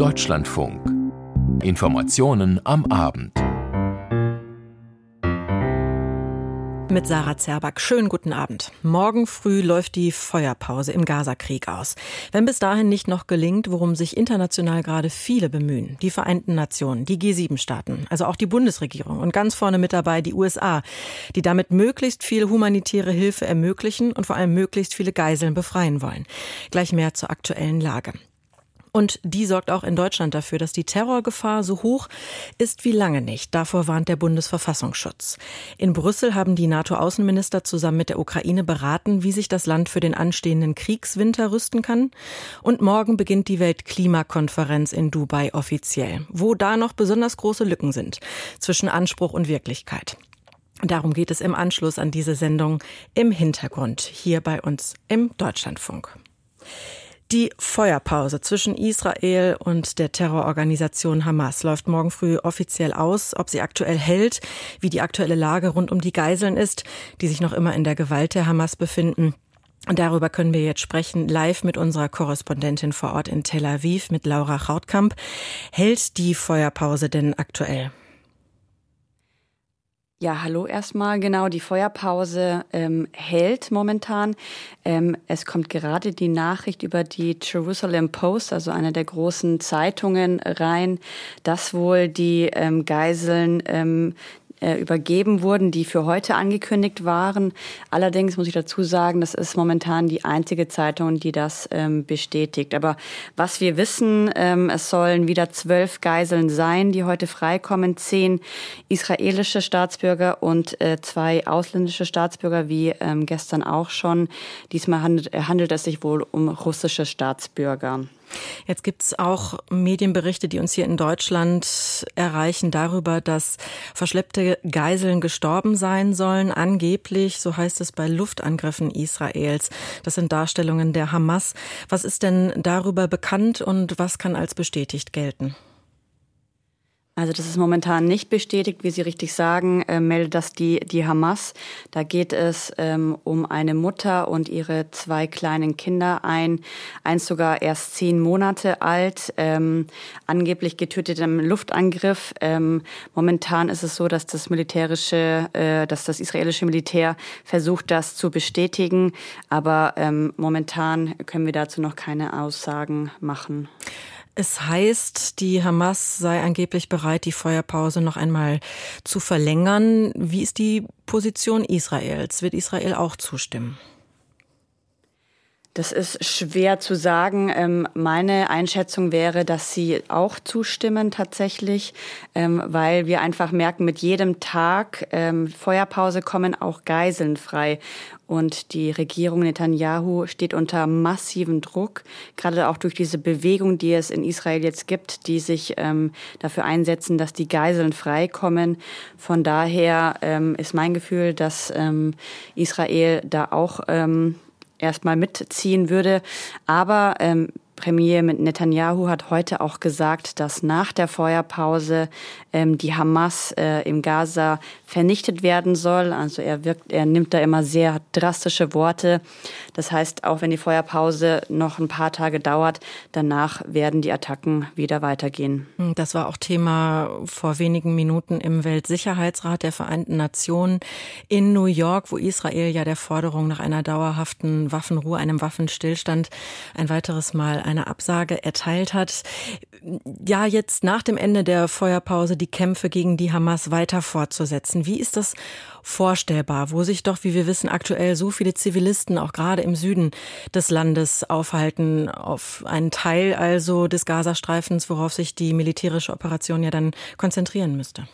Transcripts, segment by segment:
Deutschlandfunk. Informationen am Abend. Mit Sarah Zerback. Schönen guten Abend. Morgen früh läuft die Feuerpause im Gazakrieg aus. Wenn bis dahin nicht noch gelingt, worum sich international gerade viele bemühen, die Vereinten Nationen, die G7-Staaten, also auch die Bundesregierung und ganz vorne mit dabei die USA, die damit möglichst viel humanitäre Hilfe ermöglichen und vor allem möglichst viele Geiseln befreien wollen. Gleich mehr zur aktuellen Lage. Und die sorgt auch in Deutschland dafür, dass die Terrorgefahr so hoch ist wie lange nicht. Davor warnt der Bundesverfassungsschutz. In Brüssel haben die NATO-Außenminister zusammen mit der Ukraine beraten, wie sich das Land für den anstehenden Kriegswinter rüsten kann. Und morgen beginnt die Weltklimakonferenz in Dubai offiziell, wo da noch besonders große Lücken sind zwischen Anspruch und Wirklichkeit. Darum geht es im Anschluss an diese Sendung im Hintergrund hier bei uns im Deutschlandfunk. Die Feuerpause zwischen Israel und der Terrororganisation Hamas läuft morgen früh offiziell aus. Ob sie aktuell hält, wie die aktuelle Lage rund um die Geiseln ist, die sich noch immer in der Gewalt der Hamas befinden. Und darüber können wir jetzt sprechen, live mit unserer Korrespondentin vor Ort in Tel Aviv, mit Laura Chautkamp. Hält die Feuerpause denn aktuell? Ja, hallo erstmal. Genau, die Feuerpause ähm, hält momentan. Ähm, es kommt gerade die Nachricht über die Jerusalem Post, also eine der großen Zeitungen, rein, dass wohl die ähm, Geiseln ähm, äh, übergeben wurden, die für heute angekündigt waren. Allerdings muss ich dazu sagen, das ist momentan die einzige Zeitung, die das ähm, bestätigt. Aber was wir wissen, ähm, es sollen wieder zwölf Geiseln sein, die heute freikommen, zehn israelische Staatsbürger und äh, zwei ausländische Staatsbürger, wie ähm, gestern auch schon. Diesmal handelt, handelt es sich wohl um russische Staatsbürger. Jetzt gibt es auch Medienberichte, die uns hier in Deutschland erreichen darüber, dass verschleppte Geiseln gestorben sein sollen, angeblich, so heißt es bei Luftangriffen Israels. Das sind Darstellungen der Hamas. Was ist denn darüber bekannt und was kann als bestätigt gelten? Also das ist momentan nicht bestätigt, wie Sie richtig sagen, äh, meldet das die, die Hamas. Da geht es ähm, um eine Mutter und ihre zwei kleinen Kinder, ein, eins sogar erst zehn Monate alt, ähm, angeblich getötet im Luftangriff. Ähm, momentan ist es so, dass das militärische, äh, dass das israelische Militär versucht, das zu bestätigen, aber ähm, momentan können wir dazu noch keine Aussagen machen. Es heißt, die Hamas sei angeblich bereit, die Feuerpause noch einmal zu verlängern. Wie ist die Position Israels? Wird Israel auch zustimmen? Das ist schwer zu sagen. Ähm, meine Einschätzung wäre, dass sie auch zustimmen tatsächlich, ähm, weil wir einfach merken, mit jedem Tag ähm, Feuerpause kommen auch Geiseln frei. Und die Regierung Netanyahu steht unter massivem Druck, gerade auch durch diese Bewegung, die es in Israel jetzt gibt, die sich dafür einsetzen, dass die Geiseln freikommen. Von daher ist mein Gefühl, dass Israel da auch erstmal mitziehen würde. Aber ähm, Premier Netanyahu hat heute auch gesagt, dass nach der Feuerpause ähm, die Hamas äh, im Gaza vernichtet werden soll. Also er wirkt, er nimmt da immer sehr drastische Worte. Das heißt, auch wenn die Feuerpause noch ein paar Tage dauert, danach werden die Attacken wieder weitergehen. Hm, das war auch Thema vor wenigen Minuten im Weltsicherheitsrat der Vereinten Nationen in New York, wo Israel ja der Forderung nach einer dauerhaften Waffenruhe, einem Waffenstillstand ein weiteres Mal eine Absage erteilt hat. Ja, jetzt nach dem Ende der Feuerpause die Kämpfe gegen die Hamas weiter fortzusetzen. Wie ist das vorstellbar, wo sich doch, wie wir wissen, aktuell so viele Zivilisten auch gerade im Süden des Landes aufhalten, auf einen Teil also des Gazastreifens, worauf sich die militärische Operation ja dann konzentrieren müsste?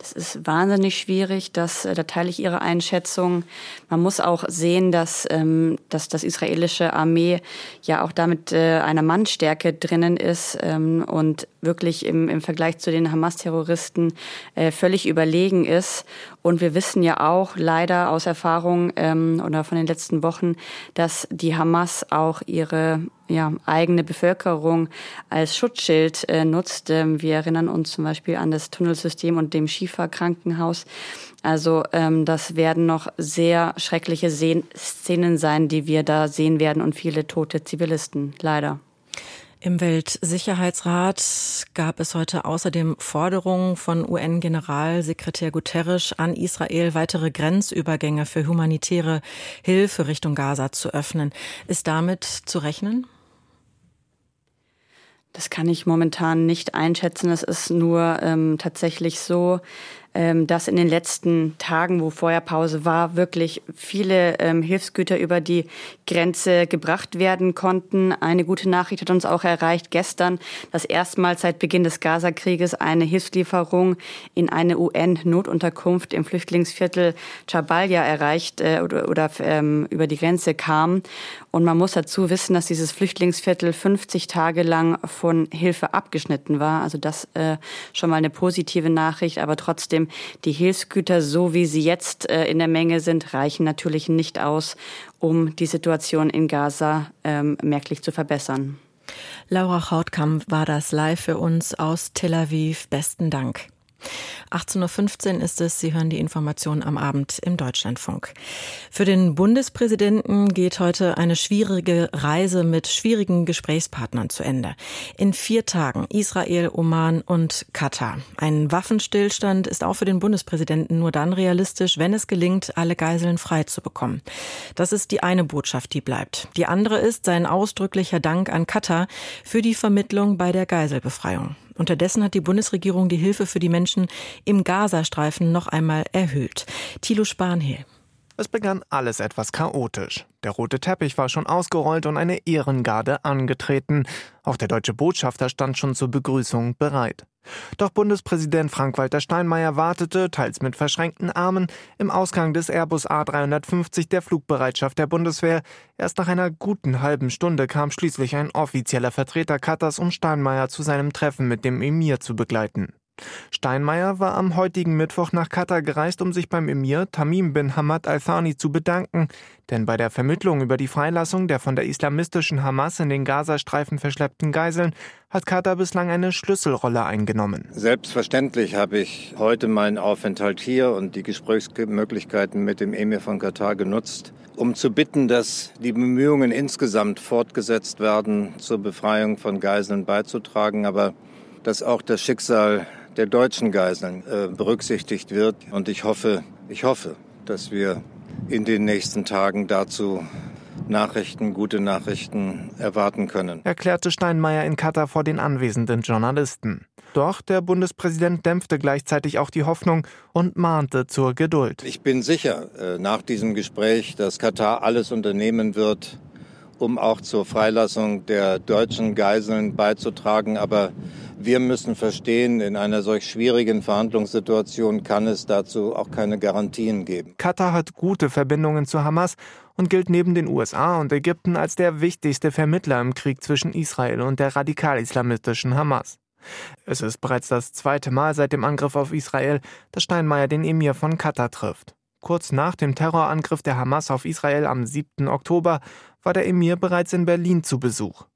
Das ist wahnsinnig schwierig, das, äh, da teile ich Ihre Einschätzung. Man muss auch sehen, dass, ähm, dass das israelische Armee ja auch damit äh, einer Mannstärke drinnen ist ähm, und wirklich im, im Vergleich zu den Hamas-Terroristen äh, völlig überlegen ist. Und wir wissen ja auch leider aus Erfahrung ähm, oder von den letzten Wochen, dass die Hamas auch ihre ja, eigene Bevölkerung als Schutzschild äh, nutzt. Ähm, wir erinnern uns zum Beispiel an das Tunnelsystem und dem Schieferkrankenhaus. Also ähm, das werden noch sehr schreckliche Szenen sein, die wir da sehen werden und viele tote Zivilisten, leider. Im Weltsicherheitsrat gab es heute außerdem Forderungen von UN-Generalsekretär Guterres an Israel, weitere Grenzübergänge für humanitäre Hilfe Richtung Gaza zu öffnen. Ist damit zu rechnen? Das kann ich momentan nicht einschätzen. Es ist nur ähm, tatsächlich so, ähm, dass in den letzten Tagen, wo Feuerpause war, wirklich viele ähm, Hilfsgüter über die Grenze gebracht werden konnten. Eine gute Nachricht hat uns auch erreicht gestern, dass erstmals seit Beginn des Gaza-Krieges eine Hilfslieferung in eine UN-Notunterkunft im Flüchtlingsviertel Jabalia erreicht äh, oder, oder ähm, über die Grenze kam. Und man muss dazu wissen, dass dieses Flüchtlingsviertel 50 Tage lang von Hilfe abgeschnitten war. Also das äh, schon mal eine positive Nachricht, aber trotzdem trotzdem, die Hilfsgüter, so wie sie jetzt äh, in der Menge sind, reichen natürlich nicht aus, um die Situation in Gaza ähm, merklich zu verbessern. Laura Hautkamp war das live für uns aus Tel Aviv. Besten Dank. 18.15 Uhr ist es. Sie hören die Informationen am Abend im Deutschlandfunk. Für den Bundespräsidenten geht heute eine schwierige Reise mit schwierigen Gesprächspartnern zu Ende. In vier Tagen Israel, Oman und Katar. Ein Waffenstillstand ist auch für den Bundespräsidenten nur dann realistisch, wenn es gelingt, alle Geiseln frei zu bekommen. Das ist die eine Botschaft, die bleibt. Die andere ist sein ausdrücklicher Dank an Katar für die Vermittlung bei der Geiselbefreiung. Unterdessen hat die Bundesregierung die Hilfe für die Menschen im Gazastreifen noch einmal erhöht. Thilo Spanhehl. Es begann alles etwas chaotisch. Der rote Teppich war schon ausgerollt und eine Ehrengarde angetreten. Auch der deutsche Botschafter stand schon zur Begrüßung bereit. Doch Bundespräsident Frank-Walter Steinmeier wartete, teils mit verschränkten Armen, im Ausgang des Airbus A350 der Flugbereitschaft der Bundeswehr. Erst nach einer guten halben Stunde kam schließlich ein offizieller Vertreter Katars, um Steinmeier zu seinem Treffen mit dem Emir zu begleiten. Steinmeier war am heutigen Mittwoch nach Katar gereist, um sich beim Emir Tamim bin Hamad al-Thani zu bedanken, denn bei der Vermittlung über die Freilassung der von der islamistischen Hamas in den Gazastreifen verschleppten Geiseln hat Katar bislang eine Schlüsselrolle eingenommen. Selbstverständlich habe ich heute meinen Aufenthalt hier und die Gesprächsmöglichkeiten mit dem Emir von Katar genutzt, um zu bitten, dass die Bemühungen insgesamt fortgesetzt werden, zur Befreiung von Geiseln beizutragen, aber dass auch das Schicksal der deutschen Geiseln äh, berücksichtigt wird. Und ich hoffe, ich hoffe, dass wir in den nächsten Tagen dazu Nachrichten, gute Nachrichten erwarten können. Erklärte Steinmeier in Katar vor den anwesenden Journalisten. Doch der Bundespräsident dämpfte gleichzeitig auch die Hoffnung und mahnte zur Geduld. Ich bin sicher äh, nach diesem Gespräch, dass Katar alles unternehmen wird, um auch zur Freilassung der deutschen Geiseln beizutragen. Aber wir müssen verstehen, in einer solch schwierigen Verhandlungssituation kann es dazu auch keine Garantien geben. Katar hat gute Verbindungen zu Hamas und gilt neben den USA und Ägypten als der wichtigste Vermittler im Krieg zwischen Israel und der radikal-islamistischen Hamas. Es ist bereits das zweite Mal seit dem Angriff auf Israel, dass Steinmeier den Emir von Katar trifft. Kurz nach dem Terrorangriff der Hamas auf Israel am 7. Oktober war der Emir bereits in Berlin zu Besuch.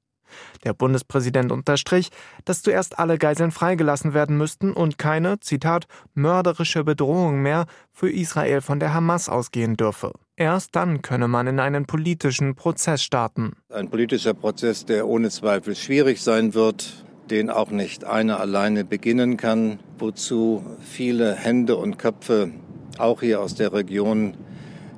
Der Bundespräsident unterstrich, dass zuerst alle Geiseln freigelassen werden müssten und keine, Zitat, mörderische Bedrohung mehr für Israel von der Hamas ausgehen dürfe. Erst dann könne man in einen politischen Prozess starten. Ein politischer Prozess, der ohne Zweifel schwierig sein wird, den auch nicht einer alleine beginnen kann, wozu viele Hände und Köpfe auch hier aus der Region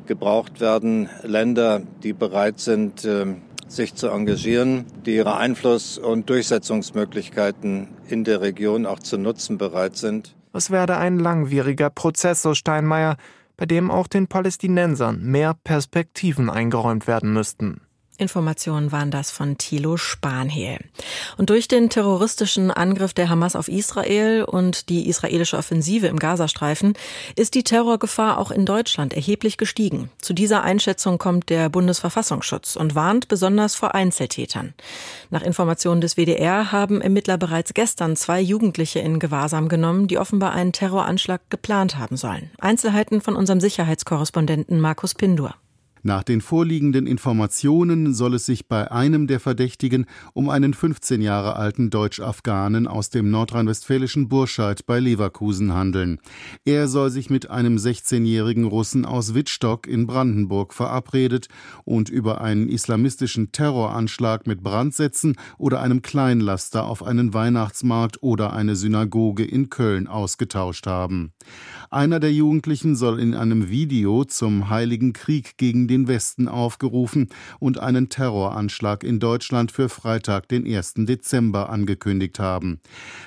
gebraucht werden. Länder, die bereit sind, ähm, sich zu engagieren, die ihre Einfluss- und Durchsetzungsmöglichkeiten in der Region auch zu nutzen bereit sind. Es werde ein langwieriger Prozess, so Steinmeier, bei dem auch den Palästinensern mehr Perspektiven eingeräumt werden müssten. Informationen waren das von Thilo Spanhehl. Und durch den terroristischen Angriff der Hamas auf Israel und die israelische Offensive im Gazastreifen ist die Terrorgefahr auch in Deutschland erheblich gestiegen. Zu dieser Einschätzung kommt der Bundesverfassungsschutz und warnt besonders vor Einzeltätern. Nach Informationen des WDR haben Ermittler bereits gestern zwei Jugendliche in Gewahrsam genommen, die offenbar einen Terroranschlag geplant haben sollen. Einzelheiten von unserem Sicherheitskorrespondenten Markus Pindur. Nach den vorliegenden Informationen soll es sich bei einem der Verdächtigen um einen 15 Jahre alten Deutsch-Afghanen aus dem nordrhein-westfälischen Burscheid bei Leverkusen handeln. Er soll sich mit einem 16-jährigen Russen aus Wittstock in Brandenburg verabredet und über einen islamistischen Terroranschlag mit Brandsätzen oder einem Kleinlaster auf einen Weihnachtsmarkt oder eine Synagoge in Köln ausgetauscht haben. Einer der Jugendlichen soll in einem Video zum Heiligen Krieg gegen den Westen aufgerufen und einen Terroranschlag in Deutschland für Freitag, den 1. Dezember angekündigt haben.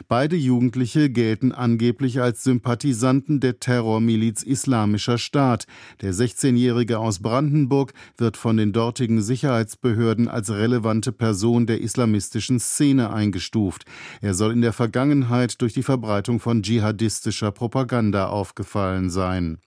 Beide Jugendliche gelten angeblich als Sympathisanten der Terrormiliz Islamischer Staat. Der 16-Jährige aus Brandenburg wird von den dortigen Sicherheitsbehörden als relevante Person der islamistischen Szene eingestuft. Er soll in der Vergangenheit durch die Verbreitung von dschihadistischer Propaganda aufgefallen sein.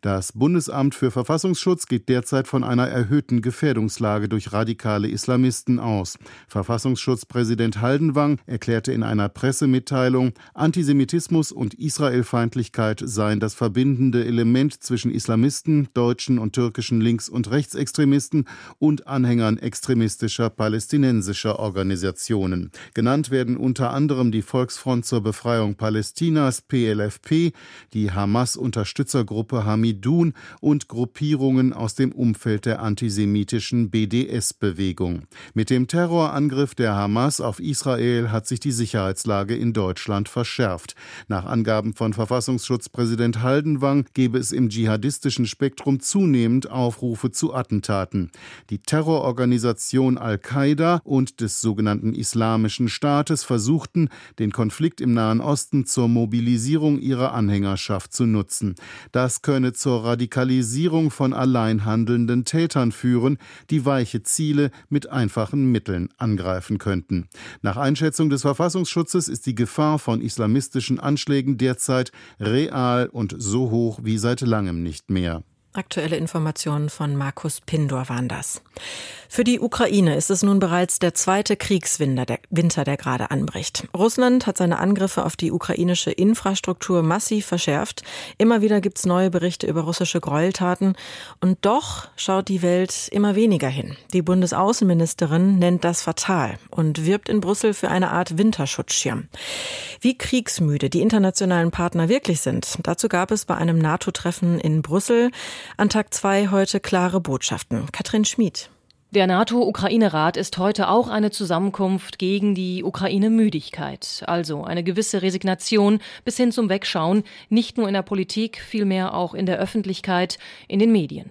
Das Bundesamt für Verfassungsschutz geht derzeit von einer erhöhten Gefährdungslage durch radikale Islamisten aus. Verfassungsschutzpräsident Haldenwang erklärte in einer Pressemitteilung, Antisemitismus und Israelfeindlichkeit seien das verbindende Element zwischen Islamisten, deutschen und türkischen Links- und Rechtsextremisten und Anhängern extremistischer palästinensischer Organisationen. Genannt werden unter anderem die Volksfront zur Befreiung Palästinas PLFP, die Hamas-Unterstützergruppe Hamidun und Gruppierungen aus dem Umfeld der antisemitischen BDS-Bewegung. Mit dem Terrorangriff der Hamas auf Israel hat sich die Sicherheitslage in Deutschland verschärft. Nach Angaben von Verfassungsschutzpräsident Haldenwang gebe es im dschihadistischen Spektrum zunehmend Aufrufe zu Attentaten. Die Terrororganisation Al-Qaida und des sogenannten Islamischen Staates versuchten, den Konflikt im Nahen Osten zur Mobilisierung ihrer Anhängerschaft zu nutzen. Das könne zur Radikalisierung von allein handelnden Tätern führen, die weiche Ziele mit einfachen Mitteln angreifen könnten. Nach Einschätzung des Verfassungsschutzes ist die Gefahr von islamistischen Anschlägen derzeit real und so hoch wie seit langem nicht mehr. Aktuelle Informationen von Markus Pindor waren das. Für die Ukraine ist es nun bereits der zweite Kriegswinter, der, Winter, der gerade anbricht. Russland hat seine Angriffe auf die ukrainische Infrastruktur massiv verschärft. Immer wieder gibt es neue Berichte über russische Gräueltaten. Und doch schaut die Welt immer weniger hin. Die Bundesaußenministerin nennt das fatal und wirbt in Brüssel für eine Art Winterschutzschirm. Wie kriegsmüde die internationalen Partner wirklich sind, dazu gab es bei einem NATO-Treffen in Brüssel an Tag zwei heute klare Botschaften. Katrin Schmid. Der NATO-Ukraine-Rat ist heute auch eine Zusammenkunft gegen die Ukraine-Müdigkeit, also eine gewisse Resignation bis hin zum Wegschauen, nicht nur in der Politik, vielmehr auch in der Öffentlichkeit, in den Medien.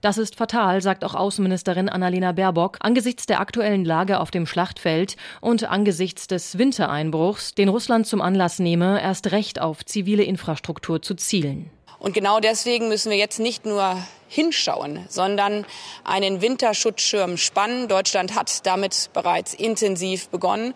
Das ist fatal, sagt auch Außenministerin Annalena Baerbock, angesichts der aktuellen Lage auf dem Schlachtfeld und angesichts des Wintereinbruchs, den Russland zum Anlass nehme, erst recht auf zivile Infrastruktur zu zielen. Und genau deswegen müssen wir jetzt nicht nur hinschauen, sondern einen Winterschutzschirm spannen. Deutschland hat damit bereits intensiv begonnen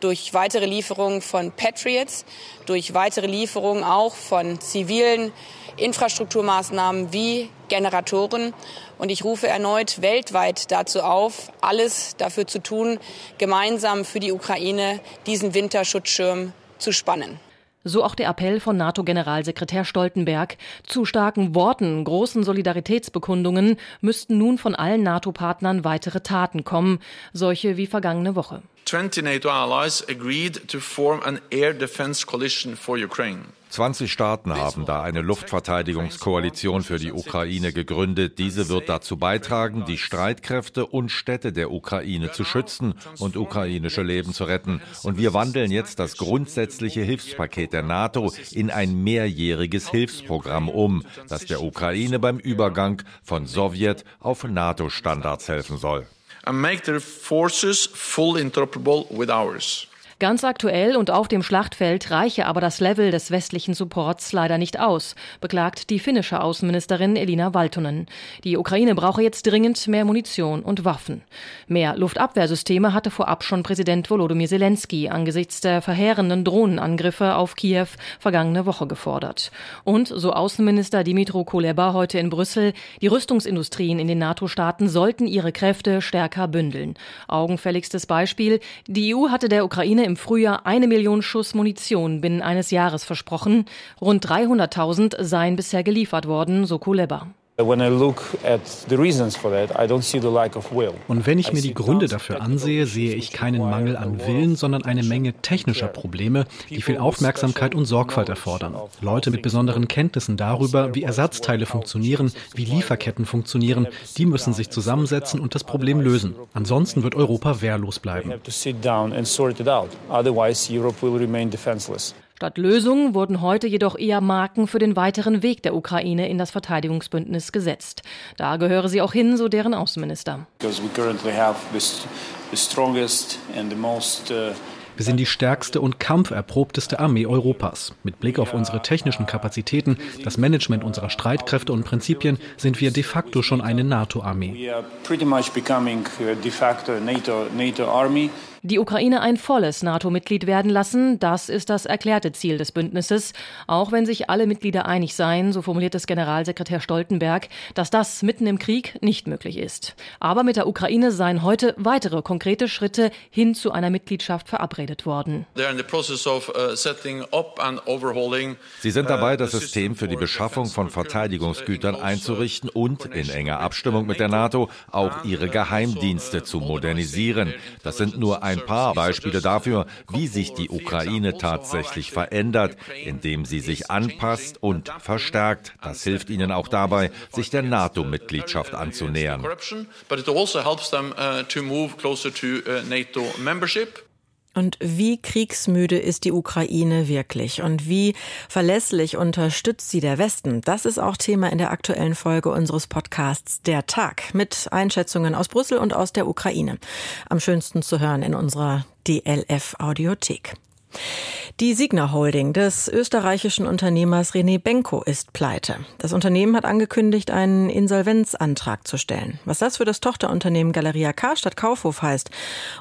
durch weitere Lieferungen von Patriots, durch weitere Lieferungen auch von zivilen Infrastrukturmaßnahmen wie Generatoren. Und ich rufe erneut weltweit dazu auf, alles dafür zu tun, gemeinsam für die Ukraine diesen Winterschutzschirm zu spannen. So auch der Appell von NATO-Generalsekretär Stoltenberg. Zu starken Worten, großen Solidaritätsbekundungen müssten nun von allen NATO-Partnern weitere Taten kommen, solche wie vergangene Woche. 20 NATO allies agreed to form an air defense coalition for Ukraine. 20 Staaten haben da eine Luftverteidigungskoalition für die Ukraine gegründet. Diese wird dazu beitragen, die Streitkräfte und Städte der Ukraine zu schützen und ukrainische Leben zu retten. Und wir wandeln jetzt das grundsätzliche Hilfspaket der NATO in ein mehrjähriges Hilfsprogramm um, das der Ukraine beim Übergang von Sowjet auf NATO-Standards helfen soll. And make their forces fully interoperable with ours. Ganz aktuell und auf dem Schlachtfeld reiche aber das Level des westlichen Supports leider nicht aus, beklagt die finnische Außenministerin Elina Valtonen. Die Ukraine brauche jetzt dringend mehr Munition und Waffen. Mehr Luftabwehrsysteme hatte vorab schon Präsident Volodymyr Zelensky angesichts der verheerenden Drohnenangriffe auf Kiew vergangene Woche gefordert. Und, so Außenminister Dimitro Kuleba heute in Brüssel, die Rüstungsindustrien in den NATO-Staaten sollten ihre Kräfte stärker bündeln. Augenfälligstes Beispiel, die EU hatte der Ukraine im Frühjahr eine Million Schuss Munition binnen eines Jahres versprochen. Rund 300.000 seien bisher geliefert worden, so Kuleba. Und wenn ich mir die Gründe dafür ansehe, sehe ich keinen Mangel an Willen, sondern eine Menge technischer Probleme, die viel Aufmerksamkeit und Sorgfalt erfordern. Leute mit besonderen Kenntnissen darüber, wie Ersatzteile funktionieren, wie Lieferketten funktionieren, die müssen sich zusammensetzen und das Problem lösen. Ansonsten wird Europa wehrlos bleiben. Statt Lösungen wurden heute jedoch eher Marken für den weiteren Weg der Ukraine in das Verteidigungsbündnis gesetzt. Da gehöre sie auch hin, so deren Außenminister. Wir sind die stärkste und kampferprobteste Armee Europas. Mit Blick auf unsere technischen Kapazitäten, das Management unserer Streitkräfte und Prinzipien sind wir de facto schon eine NATO-Armee. Die Ukraine ein volles NATO-Mitglied werden lassen, das ist das erklärte Ziel des Bündnisses. Auch wenn sich alle Mitglieder einig seien, so formuliert es Generalsekretär Stoltenberg, dass das mitten im Krieg nicht möglich ist. Aber mit der Ukraine seien heute weitere konkrete Schritte hin zu einer Mitgliedschaft verabredet worden. Uh, Sie sind dabei, das System für die Beschaffung von Verteidigungsgütern einzurichten und in enger Abstimmung mit der NATO auch ihre Geheimdienste zu modernisieren. Das sind nur ein ein paar Beispiele dafür, wie sich die Ukraine tatsächlich verändert, indem sie sich anpasst und verstärkt. Das hilft ihnen auch dabei, sich der NATO-Mitgliedschaft anzunähern. Und wie kriegsmüde ist die Ukraine wirklich? Und wie verlässlich unterstützt sie der Westen? Das ist auch Thema in der aktuellen Folge unseres Podcasts Der Tag mit Einschätzungen aus Brüssel und aus der Ukraine. Am schönsten zu hören in unserer DLF Audiothek. Die Signa Holding des österreichischen Unternehmers René Benko ist pleite. Das Unternehmen hat angekündigt, einen Insolvenzantrag zu stellen. Was das für das Tochterunternehmen Galeria Karstadt Kaufhof heißt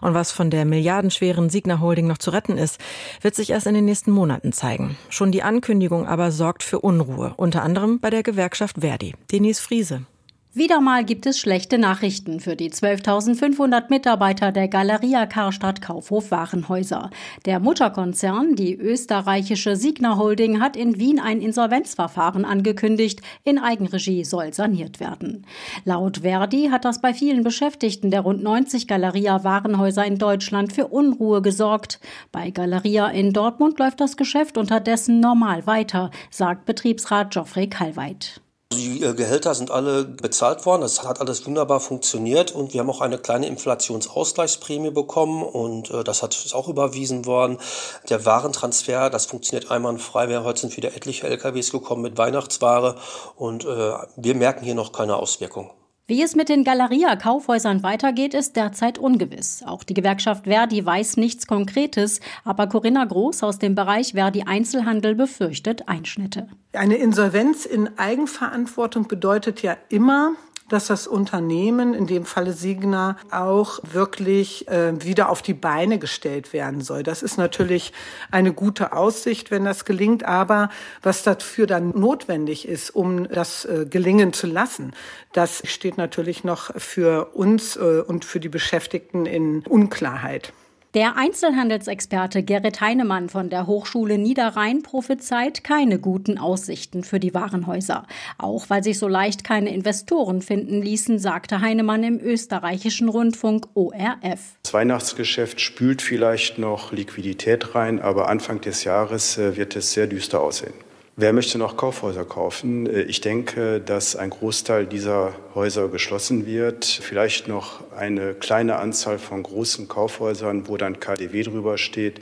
und was von der milliardenschweren Signa Holding noch zu retten ist, wird sich erst in den nächsten Monaten zeigen. Schon die Ankündigung aber sorgt für Unruhe, unter anderem bei der Gewerkschaft Verdi. Denise Friese. Wieder mal gibt es schlechte Nachrichten für die 12.500 Mitarbeiter der Galeria Karstadt Kaufhof Warenhäuser. Der Mutterkonzern, die österreichische Signa Holding, hat in Wien ein Insolvenzverfahren angekündigt. In Eigenregie soll saniert werden. Laut Verdi hat das bei vielen Beschäftigten der rund 90 Galeria Warenhäuser in Deutschland für Unruhe gesorgt. Bei Galeria in Dortmund läuft das Geschäft unterdessen normal weiter, sagt Betriebsrat Geoffrey Kallweit. Die äh, Gehälter sind alle bezahlt worden. Das hat alles wunderbar funktioniert und wir haben auch eine kleine Inflationsausgleichsprämie bekommen und äh, das hat ist auch überwiesen worden. Der Warentransfer, das funktioniert einwandfrei. Wir, heute sind wieder etliche LKWs gekommen mit Weihnachtsware und äh, wir merken hier noch keine Auswirkungen. Wie es mit den Galeria-Kaufhäusern weitergeht, ist derzeit ungewiss. Auch die Gewerkschaft Verdi weiß nichts Konkretes, aber Corinna Groß aus dem Bereich Verdi Einzelhandel befürchtet Einschnitte. Eine Insolvenz in Eigenverantwortung bedeutet ja immer, dass das Unternehmen, in dem Falle Signa, auch wirklich äh, wieder auf die Beine gestellt werden soll. Das ist natürlich eine gute Aussicht, wenn das gelingt. Aber was dafür dann notwendig ist, um das äh, gelingen zu lassen, das steht natürlich noch für uns äh, und für die Beschäftigten in Unklarheit. Der Einzelhandelsexperte Gerrit Heinemann von der Hochschule Niederrhein prophezeit keine guten Aussichten für die Warenhäuser. Auch weil sich so leicht keine Investoren finden ließen, sagte Heinemann im österreichischen Rundfunk ORF. Das Weihnachtsgeschäft spült vielleicht noch Liquidität rein, aber Anfang des Jahres äh, wird es sehr düster aussehen. Wer möchte noch Kaufhäuser kaufen? Äh, ich denke, dass ein Großteil dieser Häuser geschlossen wird. Vielleicht noch eine kleine Anzahl von großen Kaufhäusern, wo dann KDW drüber steht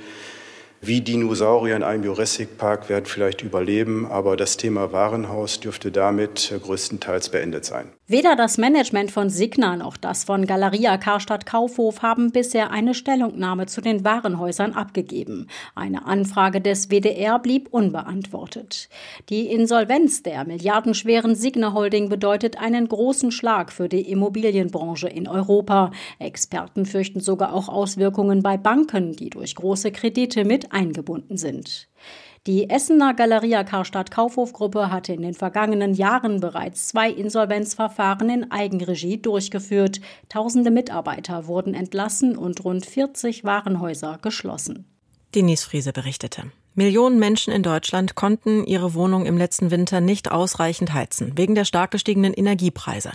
wie Dinosaurier in einem Jurassic Park werden vielleicht überleben, aber das Thema Warenhaus dürfte damit größtenteils beendet sein. Weder das Management von Signa noch das von Galeria Karstadt Kaufhof haben bisher eine Stellungnahme zu den Warenhäusern abgegeben. Eine Anfrage des WDR blieb unbeantwortet. Die Insolvenz der milliardenschweren Signa Holding bedeutet einen großen Schlag für die Immobilienbranche in Europa. Experten fürchten sogar auch Auswirkungen bei Banken, die durch große Kredite mit eingebunden sind. Die Essener Galeria Karstadt Kaufhofgruppe hatte in den vergangenen Jahren bereits zwei Insolvenzverfahren in Eigenregie durchgeführt. Tausende Mitarbeiter wurden entlassen und rund 40 Warenhäuser geschlossen. Denise Friese berichtete. Millionen Menschen in Deutschland konnten ihre Wohnung im letzten Winter nicht ausreichend heizen, wegen der stark gestiegenen Energiepreise.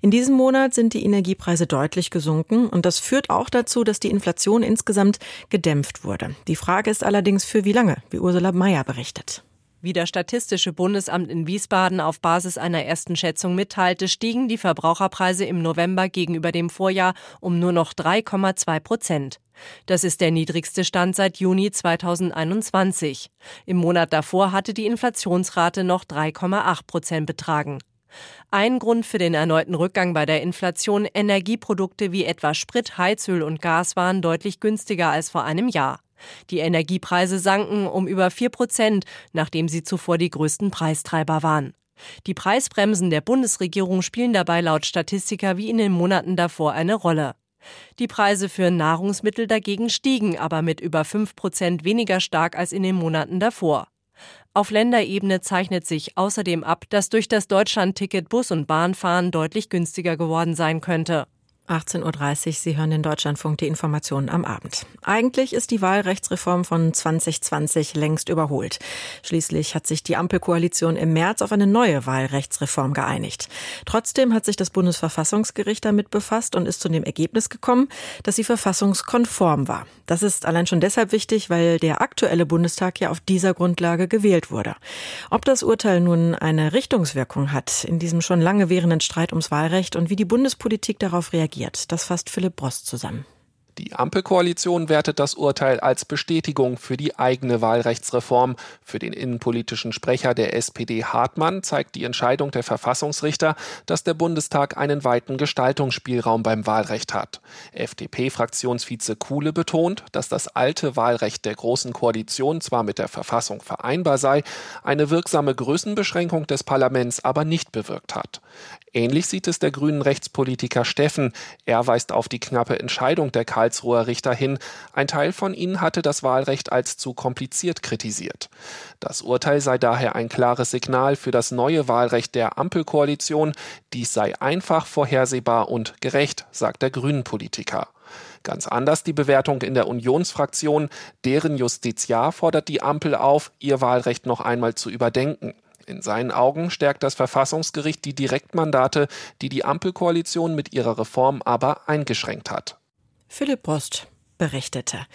In diesem Monat sind die Energiepreise deutlich gesunken und das führt auch dazu, dass die Inflation insgesamt gedämpft wurde. Die Frage ist allerdings für wie lange, wie Ursula Mayer berichtet. Wie das Statistische Bundesamt in Wiesbaden auf Basis einer ersten Schätzung mitteilte, stiegen die Verbraucherpreise im November gegenüber dem Vorjahr um nur noch 3,2 Prozent. Das ist der niedrigste Stand seit Juni 2021. Im Monat davor hatte die Inflationsrate noch 3,8 Prozent betragen. Ein Grund für den erneuten Rückgang bei der Inflation Energieprodukte wie etwa Sprit, Heizöl und Gas waren deutlich günstiger als vor einem Jahr. Die Energiepreise sanken um über 4 Prozent, nachdem sie zuvor die größten Preistreiber waren. Die Preisbremsen der Bundesregierung spielen dabei laut Statistiker wie in den Monaten davor eine Rolle. Die Preise für Nahrungsmittel dagegen stiegen, aber mit über 5 Prozent weniger stark als in den Monaten davor. Auf Länderebene zeichnet sich außerdem ab, dass durch das Deutschlandticket Bus- und Bahnfahren deutlich günstiger geworden sein könnte. 18.30 Uhr, Sie hören in Deutschlandfunk die Informationen am Abend. Eigentlich ist die Wahlrechtsreform von 2020 längst überholt. Schließlich hat sich die Ampelkoalition im März auf eine neue Wahlrechtsreform geeinigt. Trotzdem hat sich das Bundesverfassungsgericht damit befasst und ist zu dem Ergebnis gekommen, dass sie verfassungskonform war. Das ist allein schon deshalb wichtig, weil der aktuelle Bundestag ja auf dieser Grundlage gewählt wurde. Ob das Urteil nun eine Richtungswirkung hat in diesem schon lange währenden Streit ums Wahlrecht und wie die Bundespolitik darauf reagiert, reagiert. Das fasst Philipp Brost zusammen. Die Ampelkoalition wertet das Urteil als Bestätigung für die eigene Wahlrechtsreform. Für den innenpolitischen Sprecher der SPD Hartmann zeigt die Entscheidung der Verfassungsrichter, dass der Bundestag einen weiten Gestaltungsspielraum beim Wahlrecht hat. FDP-Fraktionsvize Kuhle betont, dass das alte Wahlrecht der Großen Koalition zwar mit der Verfassung vereinbar sei, eine wirksame Größenbeschränkung des Parlaments aber nicht bewirkt hat. Ähnlich sieht es der grünen Rechtspolitiker Steffen. Er weist auf die knappe Entscheidung der Karlsruher Richter hin. Ein Teil von ihnen hatte das Wahlrecht als zu kompliziert kritisiert. Das Urteil sei daher ein klares Signal für das neue Wahlrecht der Ampelkoalition. Dies sei einfach, vorhersehbar und gerecht, sagt der grünen Politiker. Ganz anders die Bewertung in der Unionsfraktion. Deren Justiziar fordert die Ampel auf, ihr Wahlrecht noch einmal zu überdenken. In seinen Augen stärkt das Verfassungsgericht die Direktmandate, die die Ampelkoalition mit ihrer Reform aber eingeschränkt hat. Philipp Post berichtete.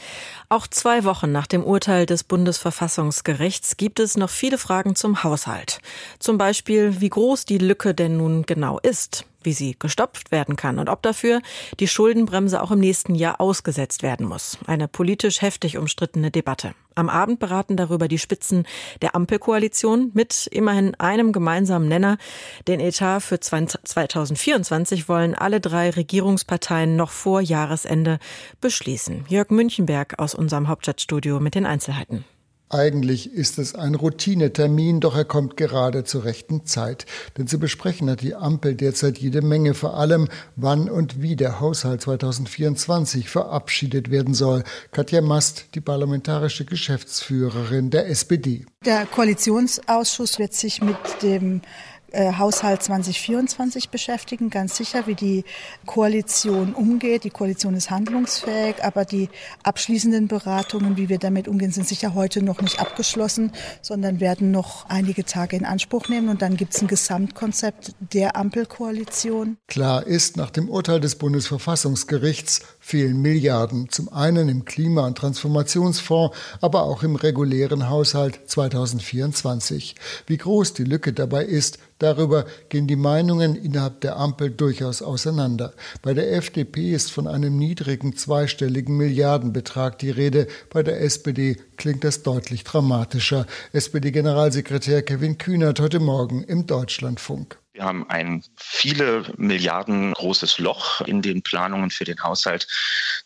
Auch zwei Wochen nach dem Urteil des Bundesverfassungsgerichts gibt es noch viele Fragen zum Haushalt. Zum Beispiel, wie groß die Lücke denn nun genau ist wie sie gestopft werden kann und ob dafür die Schuldenbremse auch im nächsten Jahr ausgesetzt werden muss. Eine politisch heftig umstrittene Debatte. Am Abend beraten darüber die Spitzen der Ampelkoalition mit immerhin einem gemeinsamen Nenner. Den Etat für 2024 wollen alle drei Regierungsparteien noch vor Jahresende beschließen. Jörg Münchenberg aus unserem Hauptstadtstudio mit den Einzelheiten. Eigentlich ist es ein Routinetermin, doch er kommt gerade zur rechten Zeit. Denn zu besprechen hat die Ampel derzeit jede Menge, vor allem wann und wie der Haushalt 2024 verabschiedet werden soll. Katja Mast, die parlamentarische Geschäftsführerin der SPD. Der Koalitionsausschuss wird sich mit dem äh, Haushalt 2024 beschäftigen, ganz sicher, wie die Koalition umgeht. Die Koalition ist handlungsfähig, aber die abschließenden Beratungen, wie wir damit umgehen, sind sicher heute noch nicht abgeschlossen, sondern werden noch einige Tage in Anspruch nehmen. Und dann gibt es ein Gesamtkonzept der Ampelkoalition. Klar ist, nach dem Urteil des Bundesverfassungsgerichts fehlen Milliarden. Zum einen im Klima- und Transformationsfonds, aber auch im regulären Haushalt 2024. Wie groß die Lücke dabei ist, Darüber gehen die Meinungen innerhalb der Ampel durchaus auseinander. Bei der FDP ist von einem niedrigen zweistelligen Milliardenbetrag die Rede. Bei der SPD klingt das deutlich dramatischer. SPD-Generalsekretär Kevin Kühnert heute Morgen im Deutschlandfunk. Wir haben ein viele Milliarden großes Loch in den Planungen für den Haushalt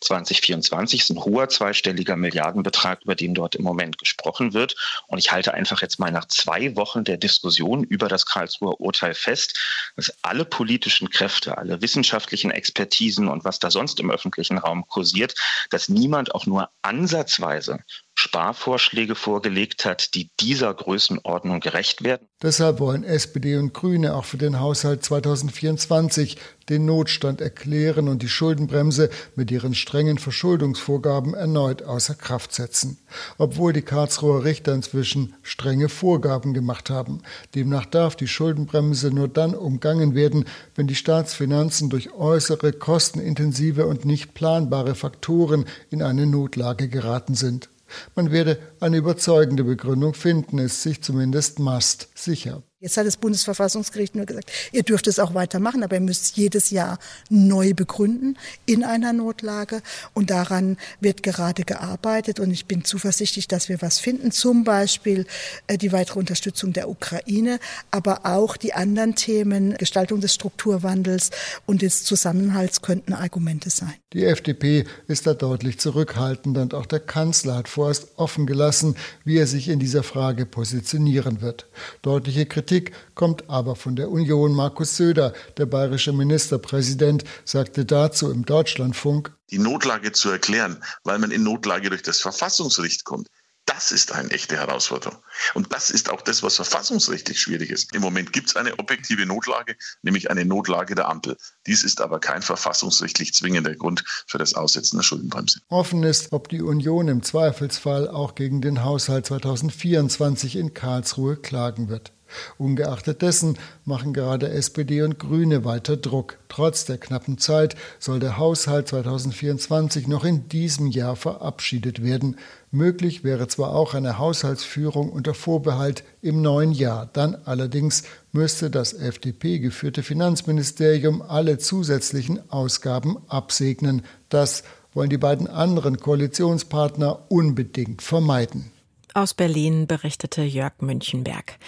2024. Es ist ein hoher zweistelliger Milliardenbetrag, über den dort im Moment gesprochen wird. Und ich halte einfach jetzt mal nach zwei Wochen der Diskussion über das Karlsruher Urteil fest, dass alle politischen Kräfte, alle wissenschaftlichen Expertisen und was da sonst im öffentlichen Raum kursiert, dass niemand auch nur ansatzweise Sparvorschläge vorgelegt hat, die dieser Größenordnung gerecht werden. Deshalb wollen SPD und Grüne auch für den Haushalt 2024 den Notstand erklären und die Schuldenbremse mit ihren strengen Verschuldungsvorgaben erneut außer Kraft setzen. Obwohl die Karlsruher Richter inzwischen strenge Vorgaben gemacht haben. Demnach darf die Schuldenbremse nur dann umgangen werden, wenn die Staatsfinanzen durch äußere, kostenintensive und nicht planbare Faktoren in eine Notlage geraten sind. Man werde eine überzeugende Begründung finden, ist sich zumindest Mast sicher. Jetzt hat das Bundesverfassungsgericht nur gesagt, ihr dürft es auch weitermachen, aber ihr müsst jedes Jahr neu begründen in einer Notlage. Und daran wird gerade gearbeitet. Und ich bin zuversichtlich, dass wir was finden. Zum Beispiel äh, die weitere Unterstützung der Ukraine, aber auch die anderen Themen, Gestaltung des Strukturwandels und des Zusammenhalts könnten Argumente sein. Die FDP ist da deutlich zurückhaltend und auch der Kanzler hat vorerst offen gelassen, wie er sich in dieser Frage positionieren wird. Deutliche Kritik Kritik kommt aber von der Union. Markus Söder, der bayerische Ministerpräsident, sagte dazu im Deutschlandfunk, die Notlage zu erklären, weil man in Notlage durch das Verfassungsgericht kommt. Das ist eine echte Herausforderung. Und das ist auch das, was verfassungsrechtlich schwierig ist. Im Moment gibt es eine objektive Notlage, nämlich eine Notlage der Ampel. Dies ist aber kein verfassungsrechtlich zwingender Grund für das Aussetzen der Schuldenbremse. Offen ist, ob die Union im Zweifelsfall auch gegen den Haushalt 2024 in Karlsruhe klagen wird. Ungeachtet dessen machen gerade SPD und Grüne weiter Druck. Trotz der knappen Zeit soll der Haushalt 2024 noch in diesem Jahr verabschiedet werden. Möglich wäre zwar auch eine Haushaltsführung unter Vorbehalt im neuen Jahr, dann allerdings müsste das FDP geführte Finanzministerium alle zusätzlichen Ausgaben absegnen. Das wollen die beiden anderen Koalitionspartner unbedingt vermeiden. Aus Berlin berichtete Jörg Münchenberg.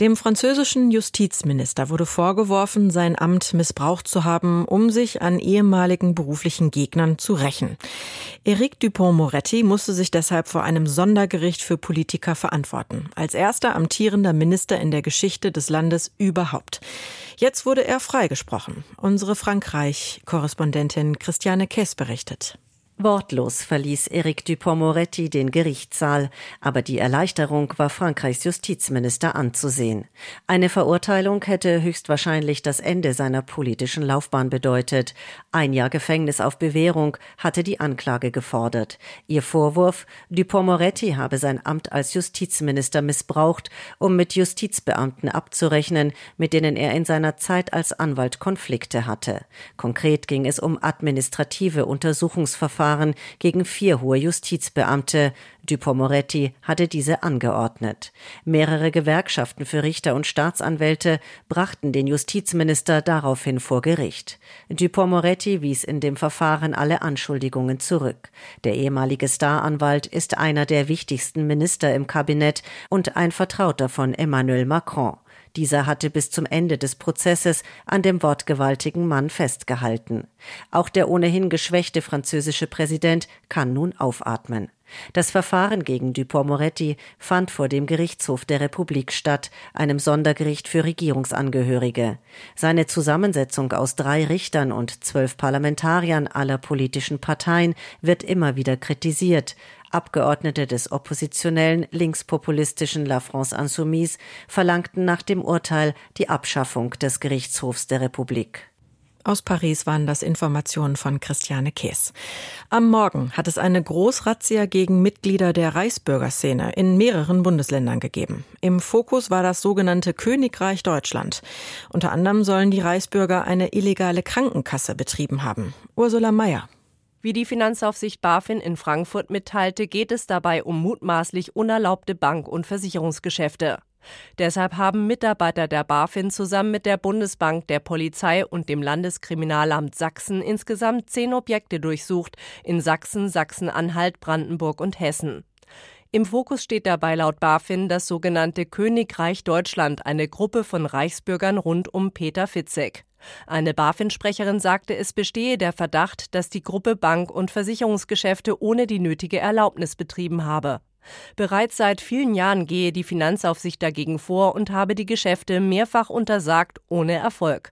Dem französischen Justizminister wurde vorgeworfen, sein Amt missbraucht zu haben, um sich an ehemaligen beruflichen Gegnern zu rächen. Éric Dupont-Moretti musste sich deshalb vor einem Sondergericht für Politiker verantworten, als erster amtierender Minister in der Geschichte des Landes überhaupt. Jetzt wurde er freigesprochen. Unsere Frankreich-Korrespondentin Christiane Kess berichtet. Wortlos verließ Éric Dupont-Moretti den Gerichtssaal, aber die Erleichterung war Frankreichs Justizminister anzusehen. Eine Verurteilung hätte höchstwahrscheinlich das Ende seiner politischen Laufbahn bedeutet. Ein Jahr Gefängnis auf Bewährung hatte die Anklage gefordert. Ihr Vorwurf, Dupont-Moretti habe sein Amt als Justizminister missbraucht, um mit Justizbeamten abzurechnen, mit denen er in seiner Zeit als Anwalt Konflikte hatte. Konkret ging es um administrative Untersuchungsverfahren Verfahren gegen vier hohe Justizbeamte. Dupont-Moretti hatte diese angeordnet. Mehrere Gewerkschaften für Richter und Staatsanwälte brachten den Justizminister daraufhin vor Gericht. Dupont-Moretti wies in dem Verfahren alle Anschuldigungen zurück. Der ehemalige Staranwalt ist einer der wichtigsten Minister im Kabinett und ein Vertrauter von Emmanuel Macron. Dieser hatte bis zum Ende des Prozesses an dem wortgewaltigen Mann festgehalten. Auch der ohnehin geschwächte französische Präsident kann nun aufatmen. Das Verfahren gegen Dupont-Moretti fand vor dem Gerichtshof der Republik statt, einem Sondergericht für Regierungsangehörige. Seine Zusammensetzung aus drei Richtern und zwölf Parlamentariern aller politischen Parteien wird immer wieder kritisiert. Abgeordnete des oppositionellen linkspopulistischen La France Insoumise verlangten nach dem Urteil die Abschaffung des Gerichtshofs der Republik. Aus Paris waren das Informationen von Christiane Kees. Am Morgen hat es eine Großrazzia gegen Mitglieder der Reichsbürgerszene in mehreren Bundesländern gegeben. Im Fokus war das sogenannte Königreich Deutschland. Unter anderem sollen die Reichsbürger eine illegale Krankenkasse betrieben haben. Ursula Mayer. Wie die Finanzaufsicht BaFin in Frankfurt mitteilte, geht es dabei um mutmaßlich unerlaubte Bank- und Versicherungsgeschäfte. Deshalb haben Mitarbeiter der BaFin zusammen mit der Bundesbank, der Polizei und dem Landeskriminalamt Sachsen insgesamt zehn Objekte durchsucht in Sachsen, Sachsen-Anhalt, Brandenburg und Hessen. Im Fokus steht dabei laut BaFin das sogenannte Königreich Deutschland, eine Gruppe von Reichsbürgern rund um Peter Fitzek. Eine BaFin-Sprecherin sagte, es bestehe der Verdacht, dass die Gruppe Bank- und Versicherungsgeschäfte ohne die nötige Erlaubnis betrieben habe. Bereits seit vielen Jahren gehe die Finanzaufsicht dagegen vor und habe die Geschäfte mehrfach untersagt, ohne Erfolg.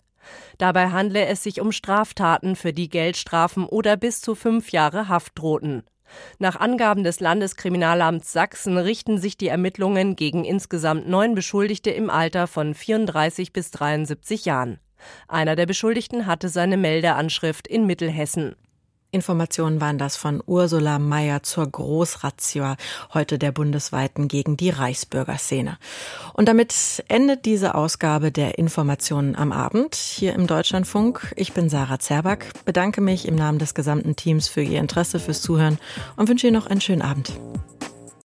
Dabei handle es sich um Straftaten, für die Geldstrafen oder bis zu fünf Jahre Haft drohten. Nach Angaben des Landeskriminalamts Sachsen richten sich die Ermittlungen gegen insgesamt neun Beschuldigte im Alter von 34 bis 73 Jahren. Einer der Beschuldigten hatte seine Meldeanschrift in Mittelhessen. Informationen waren das von Ursula Mayer zur Großrazzia, heute der bundesweiten gegen die Reichsbürgerszene. Und damit endet diese Ausgabe der Informationen am Abend hier im Deutschlandfunk. Ich bin Sarah Zerback, bedanke mich im Namen des gesamten Teams für Ihr Interesse, fürs Zuhören und wünsche Ihnen noch einen schönen Abend.